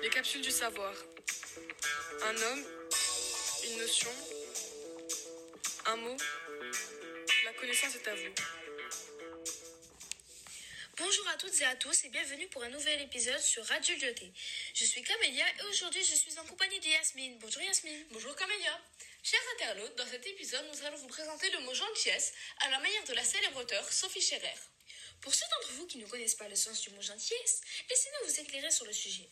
Les capsules du savoir. Un homme, une notion, un mot. La connaissance est à vous. Bonjour à toutes et à tous et bienvenue pour un nouvel épisode sur Radio Lyoté. Je suis Camélia et aujourd'hui je suis en compagnie de Yasmine. Bonjour Yasmine. Bonjour Camélia. Chers internautes, dans cet épisode, nous allons vous présenter le mot gentillesse à la manière de la célèbre auteure Sophie Scherer. Pour ceux d'entre vous qui ne connaissent pas le sens du mot gentillesse, laissez-nous vous éclairer sur le sujet.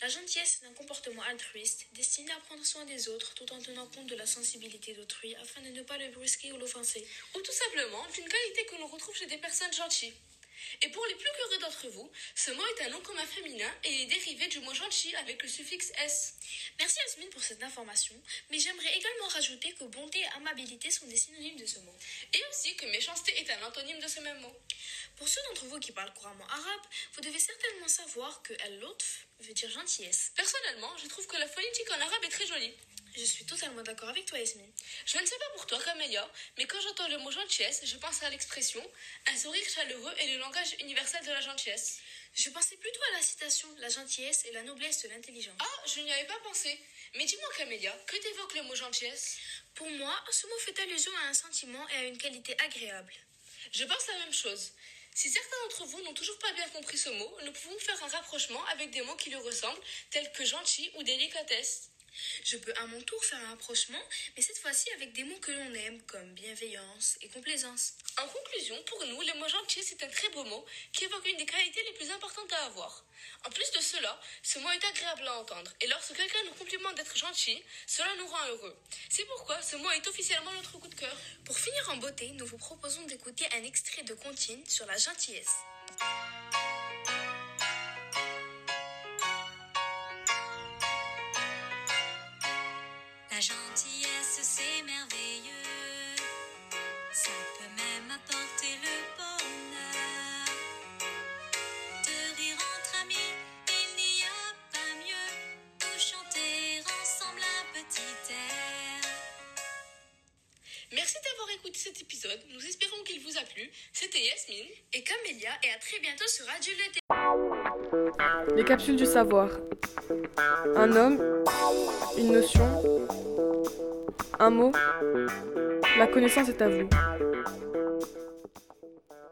La gentillesse est un comportement altruiste destiné à prendre soin des autres tout en tenant compte de la sensibilité d'autrui afin de ne pas le brusquer ou l'offenser. Ou tout simplement d'une qualité que l'on retrouve chez des personnes gentilles. Et pour les plus curieux d'entre vous, ce mot est un nom commun féminin et est dérivé du mot gentil avec le suffixe s. Merci Yasmine pour cette information, mais j'aimerais également rajouter que bonté et amabilité sont des synonymes de ce mot. Et aussi que méchanceté est un antonyme de ce même mot. Pour ceux d'entre vous qui parlent couramment arabe, vous devez certainement savoir que al-lutf veut dire gentillesse. Personnellement, je trouve que la phonétique en arabe est très jolie. Je suis totalement d'accord avec toi, Yasmine. Je ne sais pas pour toi, Camélia, mais quand j'entends le mot gentillesse, je pense à l'expression un sourire chaleureux et le langage universel de la gentillesse. Je pensais plutôt à la citation La gentillesse et la noblesse de l'intelligence. Ah, je n'y avais pas pensé. Mais dis-moi, Camélia, que t'évoque le mot gentillesse? Pour moi, ce mot fait allusion à un sentiment et à une qualité agréable. Je pense la même chose. Si certains d'entre vous n'ont toujours pas bien compris ce mot, nous pouvons faire un rapprochement avec des mots qui lui ressemblent, tels que gentil ou délicatesse. Je peux à mon tour faire un rapprochement, mais cette fois-ci avec des mots que l'on aime, comme bienveillance et complaisance. En conclusion, pour nous, le mot gentil, c'est un très beau mot qui évoque une des qualités les plus importantes à avoir. En plus de cela, ce mot est agréable à entendre, et lorsque quelqu'un nous complimente d'être gentil, cela nous rend heureux. C'est pourquoi ce mot est officiellement notre coup de cœur. Pour finir en beauté, nous vous proposons d'écouter un extrait de Contine sur la gentillesse. C'est merveilleux. Ça peut même apporter le bonheur. De rire entre amis, il n'y a pas mieux. Pour chanter ensemble un petit air. Merci d'avoir écouté cet épisode, nous espérons qu'il vous a plu. C'était Yasmine. Et Camélia, et à très bientôt sur Radio L'été. Les capsules du savoir. Un homme, une notion, un mot. La connaissance est à vous.